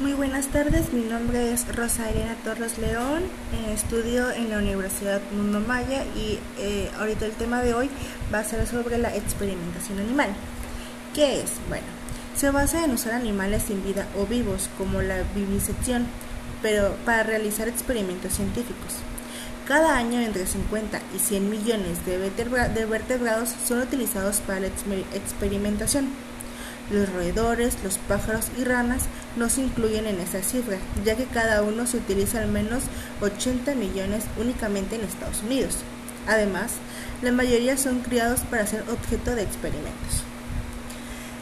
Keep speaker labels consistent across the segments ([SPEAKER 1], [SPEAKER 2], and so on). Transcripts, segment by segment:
[SPEAKER 1] Muy buenas tardes, mi nombre es Rosa Elena Torres León, eh, estudio en la Universidad Mundo Maya y eh, ahorita el tema de hoy va a ser sobre la experimentación animal. ¿Qué es? Bueno, se basa en usar animales sin vida o vivos, como la vivisección, pero para realizar experimentos científicos. Cada año entre 50 y 100 millones de, vertebrados son utilizados para la experimentación. Los roedores, los pájaros y ranas no se incluyen en esa cifra, ya que cada uno se utiliza al menos 80 millones únicamente en Estados Unidos. Además, la mayoría son criados para ser objeto de experimentos.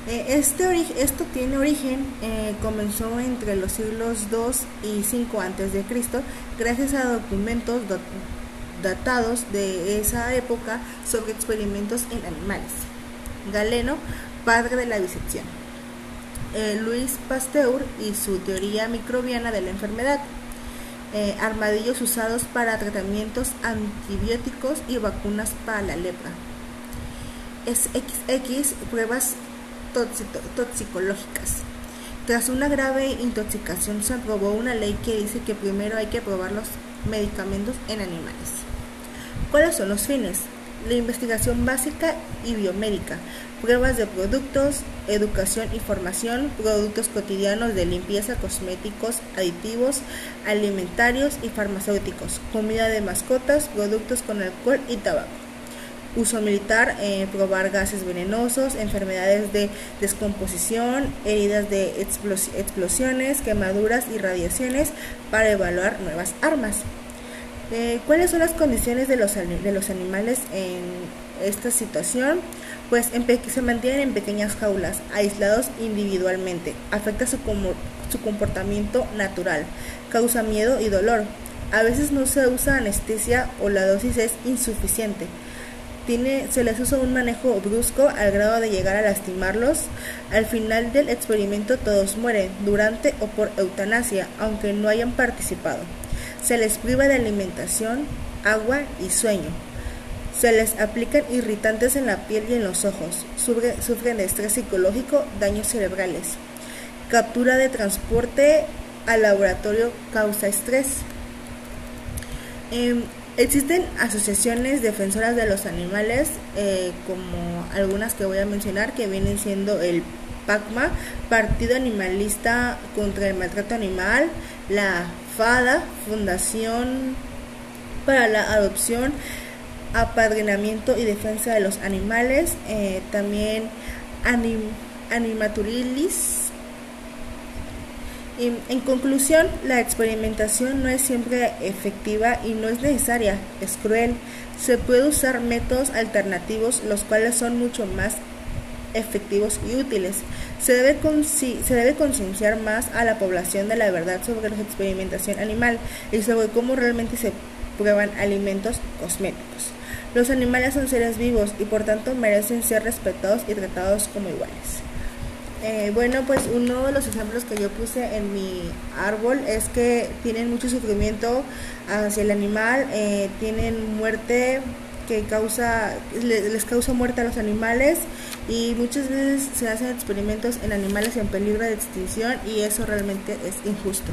[SPEAKER 1] Eh, este esto tiene origen, eh, comenzó entre los siglos 2 y 5 a.C., gracias a documentos datados de esa época sobre experimentos en animales. Galeno padre de la disección. Eh, Luis Pasteur y su teoría microbiana de la enfermedad. Eh, armadillos usados para tratamientos antibióticos y vacunas para la lepra. Es XX pruebas toxicológicas. Tras una grave intoxicación se aprobó una ley que dice que primero hay que probar los medicamentos en animales. ¿Cuáles son los fines? La investigación básica y biomédica, pruebas de productos, educación y formación, productos cotidianos de limpieza, cosméticos, aditivos, alimentarios y farmacéuticos, comida de mascotas, productos con alcohol y tabaco. Uso militar, eh, probar gases venenosos, enfermedades de descomposición, heridas de explosiones, quemaduras y radiaciones para evaluar nuevas armas. Eh, ¿Cuáles son las condiciones de los, de los animales en esta situación? Pues se mantienen en pequeñas jaulas, aislados individualmente. Afecta su, su comportamiento natural, causa miedo y dolor. A veces no se usa anestesia o la dosis es insuficiente. Se les usa un manejo brusco al grado de llegar a lastimarlos. Al final del experimento todos mueren, durante o por eutanasia, aunque no hayan participado. Se les priva de alimentación, agua y sueño. Se les aplican irritantes en la piel y en los ojos. sufren de estrés psicológico, daños cerebrales. Captura de transporte al laboratorio causa estrés. Em, existen asociaciones defensoras de los animales, eh, como algunas que voy a mencionar, que vienen siendo el PACMA, Partido Animalista contra el Maltrato Animal, la FADA, Fundación para la Adopción, Apadrinamiento y Defensa de los Animales, eh, también Animaturilis. en conclusión, la experimentación no es siempre efectiva y no es necesaria, es cruel. Se puede usar métodos alternativos, los cuales son mucho más efectivos y útiles. Se debe, se debe concienciar más a la población de la verdad sobre la experimentación animal y sobre cómo realmente se prueban alimentos cosméticos. Los animales son seres vivos y por tanto merecen ser respetados y tratados como iguales. Eh, bueno, pues uno de los ejemplos que yo puse en mi árbol es que tienen mucho sufrimiento hacia el animal, eh, tienen muerte que causa, les causa muerte a los animales y muchas veces se hacen experimentos en animales en peligro de extinción y eso realmente es injusto.